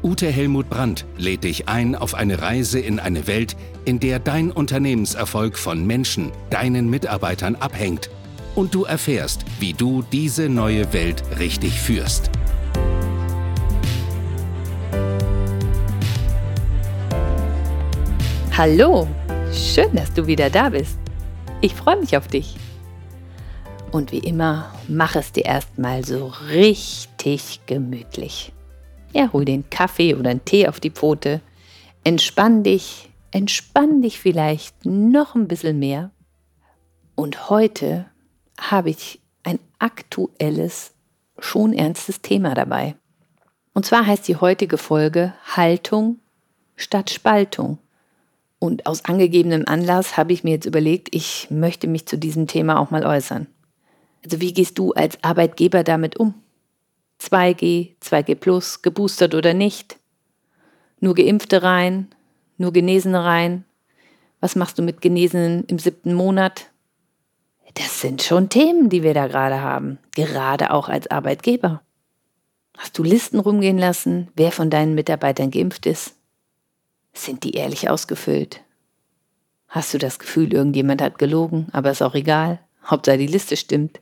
Ute Helmut Brandt lädt dich ein auf eine Reise in eine Welt, in der dein Unternehmenserfolg von Menschen, deinen Mitarbeitern abhängt und du erfährst, wie du diese neue Welt richtig führst. Hallo, schön, dass du wieder da bist. Ich freue mich auf dich. Und wie immer, mach es dir erstmal so richtig gemütlich. Ja, hol den Kaffee oder einen Tee auf die Pfote. Entspann dich, entspann dich vielleicht noch ein bisschen mehr. Und heute habe ich ein aktuelles, schon ernstes Thema dabei. Und zwar heißt die heutige Folge Haltung statt Spaltung. Und aus angegebenem Anlass habe ich mir jetzt überlegt, ich möchte mich zu diesem Thema auch mal äußern. Also wie gehst du als Arbeitgeber damit um? 2G, 2G plus, geboostert oder nicht? Nur Geimpfte rein, nur Genesene rein? Was machst du mit Genesenen im siebten Monat? Das sind schon Themen, die wir da gerade haben, gerade auch als Arbeitgeber. Hast du Listen rumgehen lassen, wer von deinen Mitarbeitern geimpft ist? Sind die ehrlich ausgefüllt? Hast du das Gefühl, irgendjemand hat gelogen, aber ist auch egal? Hauptsache die Liste stimmt.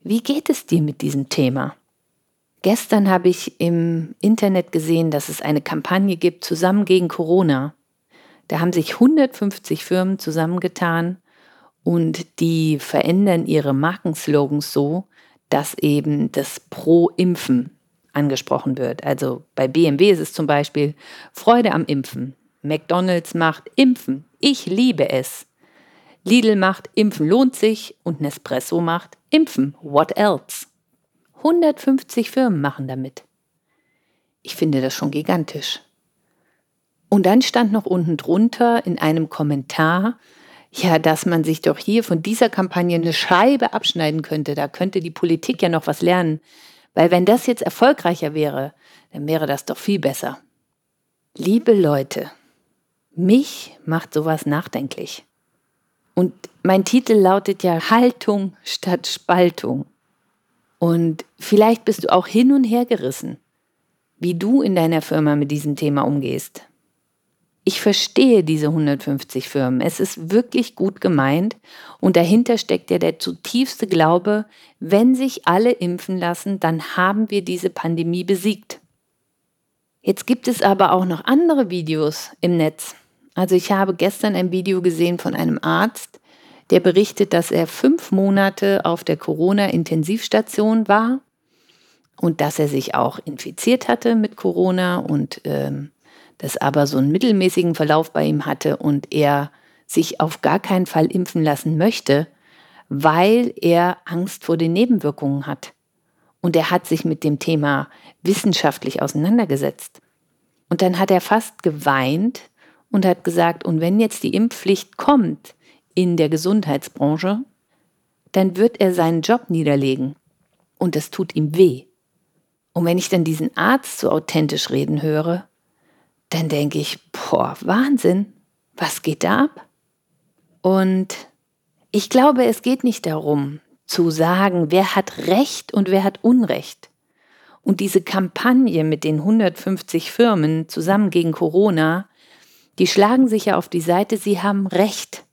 Wie geht es dir mit diesem Thema? Gestern habe ich im Internet gesehen, dass es eine Kampagne gibt, zusammen gegen Corona. Da haben sich 150 Firmen zusammengetan und die verändern ihre Markenslogans so, dass eben das Pro-Impfen angesprochen wird. Also bei BMW ist es zum Beispiel Freude am Impfen. McDonald's macht Impfen. Ich liebe es. Lidl macht Impfen lohnt sich und Nespresso macht Impfen. What else? 150 Firmen machen damit. Ich finde das schon gigantisch. Und dann stand noch unten drunter in einem Kommentar, ja, dass man sich doch hier von dieser Kampagne eine Scheibe abschneiden könnte. Da könnte die Politik ja noch was lernen. Weil wenn das jetzt erfolgreicher wäre, dann wäre das doch viel besser. Liebe Leute, mich macht sowas nachdenklich. Und mein Titel lautet ja Haltung statt Spaltung. Und vielleicht bist du auch hin und her gerissen, wie du in deiner Firma mit diesem Thema umgehst. Ich verstehe diese 150 Firmen. Es ist wirklich gut gemeint und dahinter steckt ja der zutiefste Glaube, wenn sich alle impfen lassen, dann haben wir diese Pandemie besiegt. Jetzt gibt es aber auch noch andere Videos im Netz. Also ich habe gestern ein Video gesehen von einem Arzt, der berichtet, dass er fünf Monate auf der Corona-Intensivstation war und dass er sich auch infiziert hatte mit Corona und ähm, das aber so einen mittelmäßigen Verlauf bei ihm hatte und er sich auf gar keinen Fall impfen lassen möchte, weil er Angst vor den Nebenwirkungen hat. Und er hat sich mit dem Thema wissenschaftlich auseinandergesetzt. Und dann hat er fast geweint und hat gesagt, und wenn jetzt die Impfpflicht kommt in der Gesundheitsbranche, dann wird er seinen Job niederlegen. Und das tut ihm weh. Und wenn ich dann diesen Arzt so authentisch reden höre, dann denke ich, boah, Wahnsinn, was geht da ab? Und ich glaube, es geht nicht darum zu sagen, wer hat Recht und wer hat Unrecht. Und diese Kampagne mit den 150 Firmen zusammen gegen Corona, die schlagen sich ja auf die Seite, sie haben Recht.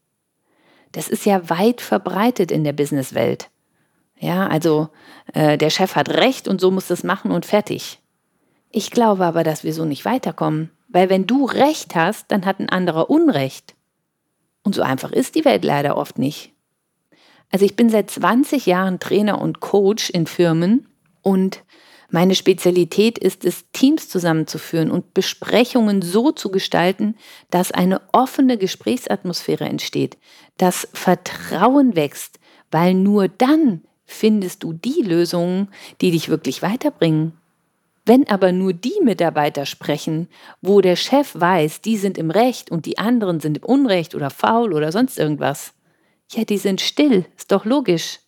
Das ist ja weit verbreitet in der Businesswelt. Ja, also äh, der Chef hat Recht und so muss das machen und fertig. Ich glaube aber, dass wir so nicht weiterkommen. Weil wenn du Recht hast, dann hat ein anderer Unrecht. Und so einfach ist die Welt leider oft nicht. Also ich bin seit 20 Jahren Trainer und Coach in Firmen und meine Spezialität ist es, Teams zusammenzuführen und Besprechungen so zu gestalten, dass eine offene Gesprächsatmosphäre entsteht, dass Vertrauen wächst, weil nur dann findest du die Lösungen, die dich wirklich weiterbringen. Wenn aber nur die Mitarbeiter sprechen, wo der Chef weiß, die sind im Recht und die anderen sind im Unrecht oder faul oder sonst irgendwas, Ja, die sind still, ist doch logisch.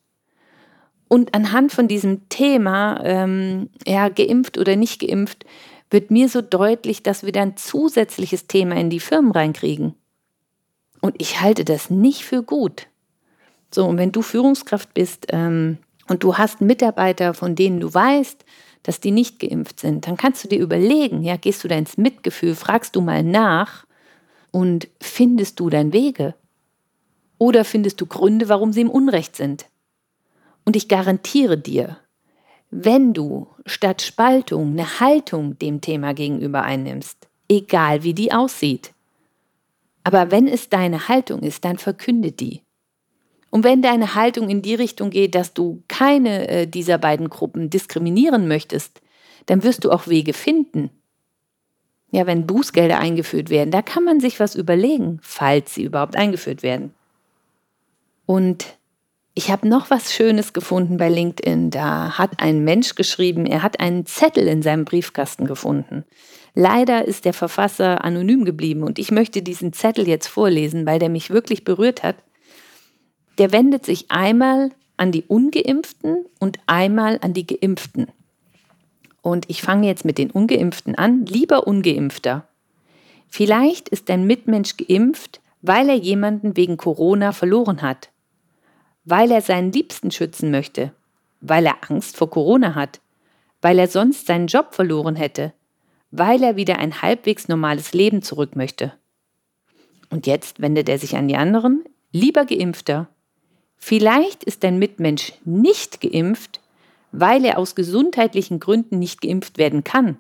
Und anhand von diesem Thema, ähm, ja, geimpft oder nicht geimpft, wird mir so deutlich, dass wir dann zusätzliches Thema in die Firmen reinkriegen. Und ich halte das nicht für gut. So, und wenn du Führungskraft bist ähm, und du hast Mitarbeiter, von denen du weißt, dass die nicht geimpft sind, dann kannst du dir überlegen, ja, gehst du da ins Mitgefühl, fragst du mal nach und findest du dann Wege? Oder findest du Gründe, warum sie im Unrecht sind? Und ich garantiere dir, wenn du statt Spaltung eine Haltung dem Thema gegenüber einnimmst, egal wie die aussieht, aber wenn es deine Haltung ist, dann verkünde die. Und wenn deine Haltung in die Richtung geht, dass du keine äh, dieser beiden Gruppen diskriminieren möchtest, dann wirst du auch Wege finden. Ja, wenn Bußgelder eingeführt werden, da kann man sich was überlegen, falls sie überhaupt eingeführt werden. Und ich habe noch was Schönes gefunden bei LinkedIn. Da hat ein Mensch geschrieben, er hat einen Zettel in seinem Briefkasten gefunden. Leider ist der Verfasser anonym geblieben und ich möchte diesen Zettel jetzt vorlesen, weil der mich wirklich berührt hat der wendet sich einmal an die ungeimpften und einmal an die geimpften. Und ich fange jetzt mit den ungeimpften an. Lieber ungeimpfter, vielleicht ist dein Mitmensch geimpft, weil er jemanden wegen Corona verloren hat, weil er seinen Liebsten schützen möchte, weil er Angst vor Corona hat, weil er sonst seinen Job verloren hätte, weil er wieder ein halbwegs normales Leben zurück möchte. Und jetzt wendet er sich an die anderen. Lieber Geimpfter, Vielleicht ist dein Mitmensch nicht geimpft, weil er aus gesundheitlichen Gründen nicht geimpft werden kann,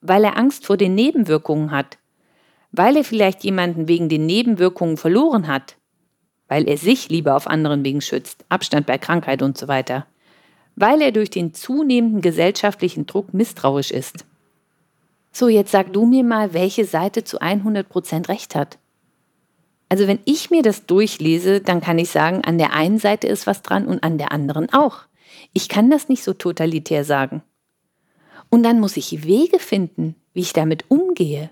weil er Angst vor den Nebenwirkungen hat, weil er vielleicht jemanden wegen den Nebenwirkungen verloren hat, weil er sich lieber auf anderen Wegen schützt, Abstand bei Krankheit und so weiter, weil er durch den zunehmenden gesellschaftlichen Druck misstrauisch ist. So, jetzt sag du mir mal, welche Seite zu 100% recht hat. Also wenn ich mir das durchlese, dann kann ich sagen, an der einen Seite ist was dran und an der anderen auch. Ich kann das nicht so totalitär sagen. Und dann muss ich Wege finden, wie ich damit umgehe.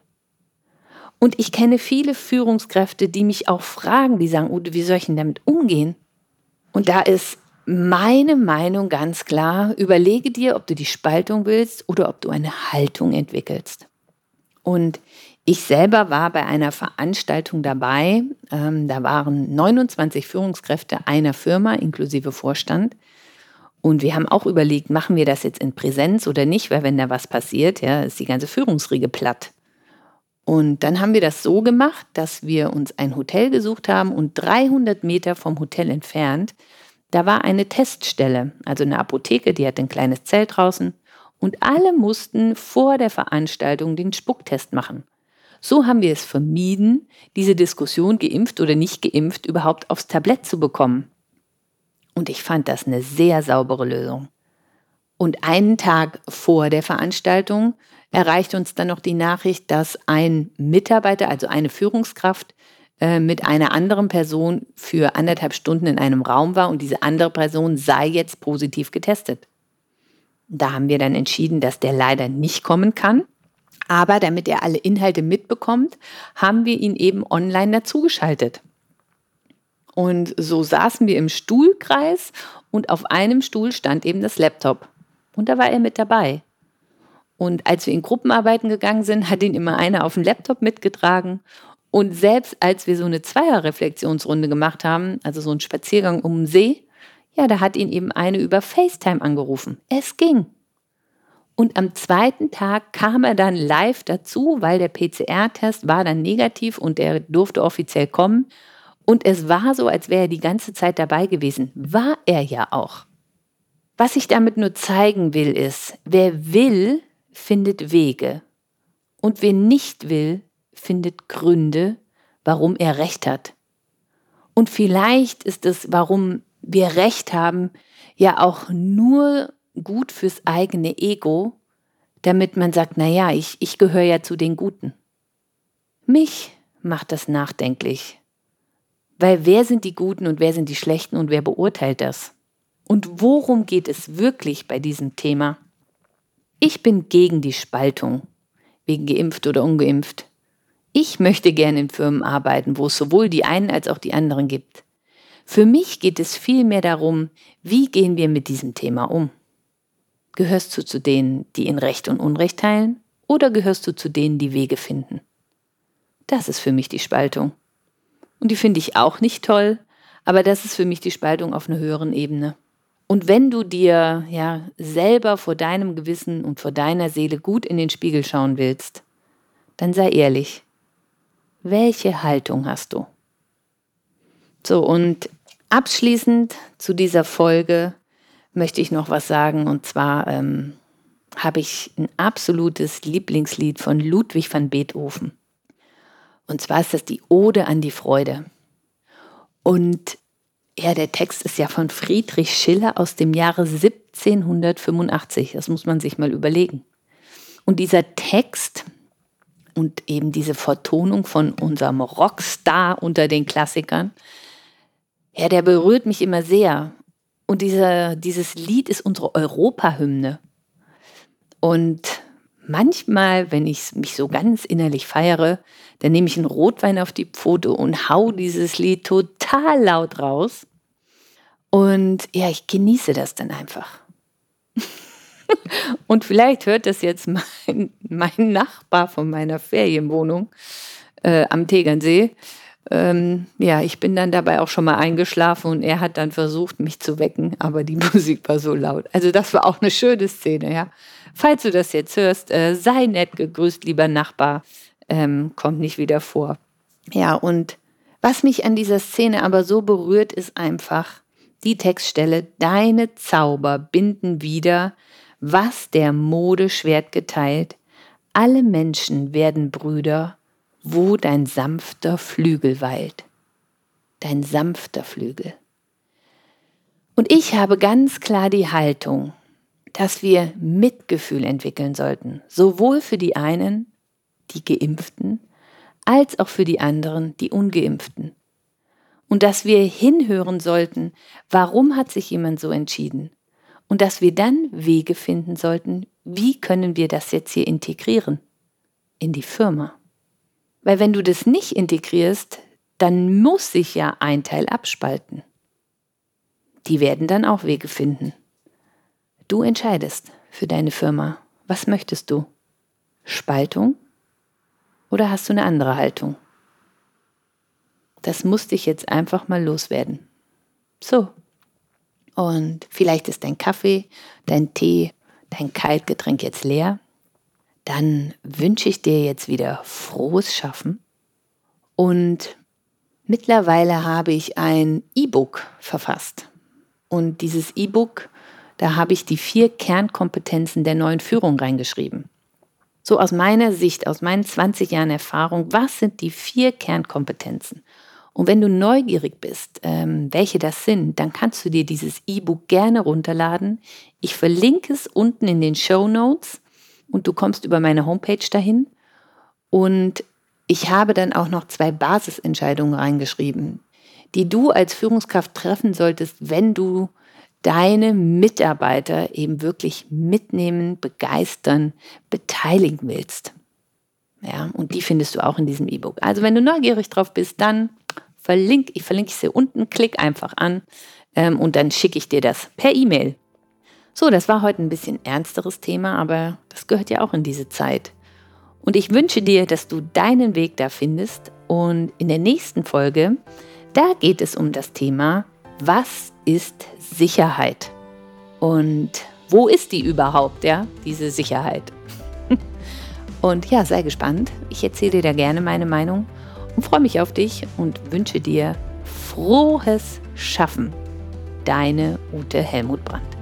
Und ich kenne viele Führungskräfte, die mich auch fragen, die sagen, Ute, wie soll ich denn damit umgehen? Und da ist meine Meinung ganz klar, überlege dir, ob du die Spaltung willst oder ob du eine Haltung entwickelst. Und ich selber war bei einer Veranstaltung dabei. Ähm, da waren 29 Führungskräfte einer Firma inklusive Vorstand. Und wir haben auch überlegt, machen wir das jetzt in Präsenz oder nicht, weil wenn da was passiert, ja, ist die ganze Führungsriege platt. Und dann haben wir das so gemacht, dass wir uns ein Hotel gesucht haben und 300 Meter vom Hotel entfernt, da war eine Teststelle, also eine Apotheke, die hat ein kleines Zelt draußen und alle mussten vor der Veranstaltung den Spucktest machen. So haben wir es vermieden, diese Diskussion geimpft oder nicht geimpft überhaupt aufs Tablett zu bekommen. Und ich fand das eine sehr saubere Lösung. Und einen Tag vor der Veranstaltung erreichte uns dann noch die Nachricht, dass ein Mitarbeiter, also eine Führungskraft, äh, mit einer anderen Person für anderthalb Stunden in einem Raum war und diese andere Person sei jetzt positiv getestet. Da haben wir dann entschieden, dass der leider nicht kommen kann. Aber damit er alle Inhalte mitbekommt, haben wir ihn eben online dazugeschaltet. Und so saßen wir im Stuhlkreis und auf einem Stuhl stand eben das Laptop. Und da war er mit dabei. Und als wir in Gruppenarbeiten gegangen sind, hat ihn immer einer auf dem Laptop mitgetragen. Und selbst als wir so eine Zweierreflexionsrunde gemacht haben, also so einen Spaziergang um den See, ja, da hat ihn eben eine über FaceTime angerufen. Es ging. Und am zweiten Tag kam er dann live dazu, weil der PCR-Test war dann negativ und er durfte offiziell kommen. Und es war so, als wäre er die ganze Zeit dabei gewesen. War er ja auch. Was ich damit nur zeigen will, ist, wer will, findet Wege. Und wer nicht will, findet Gründe, warum er recht hat. Und vielleicht ist es, warum wir recht haben, ja auch nur gut fürs eigene Ego, damit man sagt, naja, ich, ich gehöre ja zu den Guten. Mich macht das nachdenklich. Weil wer sind die Guten und wer sind die Schlechten und wer beurteilt das? Und worum geht es wirklich bei diesem Thema? Ich bin gegen die Spaltung, wegen geimpft oder ungeimpft. Ich möchte gerne in Firmen arbeiten, wo es sowohl die einen als auch die anderen gibt. Für mich geht es vielmehr darum, wie gehen wir mit diesem Thema um? Gehörst du zu denen, die in Recht und Unrecht teilen, oder gehörst du zu denen, die Wege finden? Das ist für mich die Spaltung. Und die finde ich auch nicht toll, aber das ist für mich die Spaltung auf einer höheren Ebene. Und wenn du dir ja selber vor deinem Gewissen und vor deiner Seele gut in den Spiegel schauen willst, dann sei ehrlich. Welche Haltung hast du? So, und abschließend zu dieser Folge möchte ich noch was sagen. Und zwar ähm, habe ich ein absolutes Lieblingslied von Ludwig van Beethoven. Und zwar ist das die Ode an die Freude. Und ja, der Text ist ja von Friedrich Schiller aus dem Jahre 1785. Das muss man sich mal überlegen. Und dieser Text und eben diese Vertonung von unserem Rockstar unter den Klassikern, ja, der berührt mich immer sehr. Und dieser, dieses Lied ist unsere Europahymne. Und manchmal, wenn ich mich so ganz innerlich feiere, dann nehme ich einen Rotwein auf die Pfote und hau dieses Lied total laut raus. Und ja, ich genieße das dann einfach. und vielleicht hört das jetzt mein, mein Nachbar von meiner Ferienwohnung äh, am Tegernsee. Ähm, ja, ich bin dann dabei auch schon mal eingeschlafen und er hat dann versucht, mich zu wecken, aber die Musik war so laut. Also das war auch eine schöne Szene, ja. Falls du das jetzt hörst, äh, sei nett gegrüßt, lieber Nachbar, ähm, kommt nicht wieder vor. Ja, und was mich an dieser Szene aber so berührt, ist einfach, die Textstelle Deine Zauber binden wieder, was der Mode Schwert geteilt, alle Menschen werden Brüder, wo dein sanfter Flügel weilt. Dein sanfter Flügel. Und ich habe ganz klar die Haltung, dass wir Mitgefühl entwickeln sollten, sowohl für die einen, die geimpften, als auch für die anderen, die ungeimpften und dass wir hinhören sollten, warum hat sich jemand so entschieden und dass wir dann Wege finden sollten, wie können wir das jetzt hier integrieren in die Firma. Weil wenn du das nicht integrierst, dann muss sich ja ein Teil abspalten. Die werden dann auch Wege finden. Du entscheidest für deine Firma. Was möchtest du? Spaltung? Oder hast du eine andere Haltung? Das musste ich jetzt einfach mal loswerden. So. Und vielleicht ist dein Kaffee, dein Tee, dein Kaltgetränk jetzt leer. Dann wünsche ich dir jetzt wieder frohes Schaffen. Und mittlerweile habe ich ein E-Book verfasst. Und dieses E-Book, da habe ich die vier Kernkompetenzen der neuen Führung reingeschrieben. So aus meiner Sicht, aus meinen 20 Jahren Erfahrung, was sind die vier Kernkompetenzen? Und wenn du neugierig bist, ähm, welche das sind, dann kannst du dir dieses E-Book gerne runterladen. Ich verlinke es unten in den Show Notes und du kommst über meine Homepage dahin. Und ich habe dann auch noch zwei Basisentscheidungen reingeschrieben, die du als Führungskraft treffen solltest, wenn du deine Mitarbeiter eben wirklich mitnehmen, begeistern, beteiligen willst. Ja, und die findest du auch in diesem E-Book. Also wenn du neugierig drauf bist, dann verlinke, ich verlinke es hier unten, klick einfach an ähm, und dann schicke ich dir das per E-Mail. So, das war heute ein bisschen ernsteres Thema, aber das gehört ja auch in diese Zeit. Und ich wünsche dir, dass du deinen Weg da findest. Und in der nächsten Folge, da geht es um das Thema, was ist Sicherheit? Und wo ist die überhaupt, ja, diese Sicherheit? Und ja, sei gespannt. Ich erzähle dir da gerne meine Meinung und freue mich auf dich und wünsche dir frohes Schaffen. Deine Ute Helmut Brandt.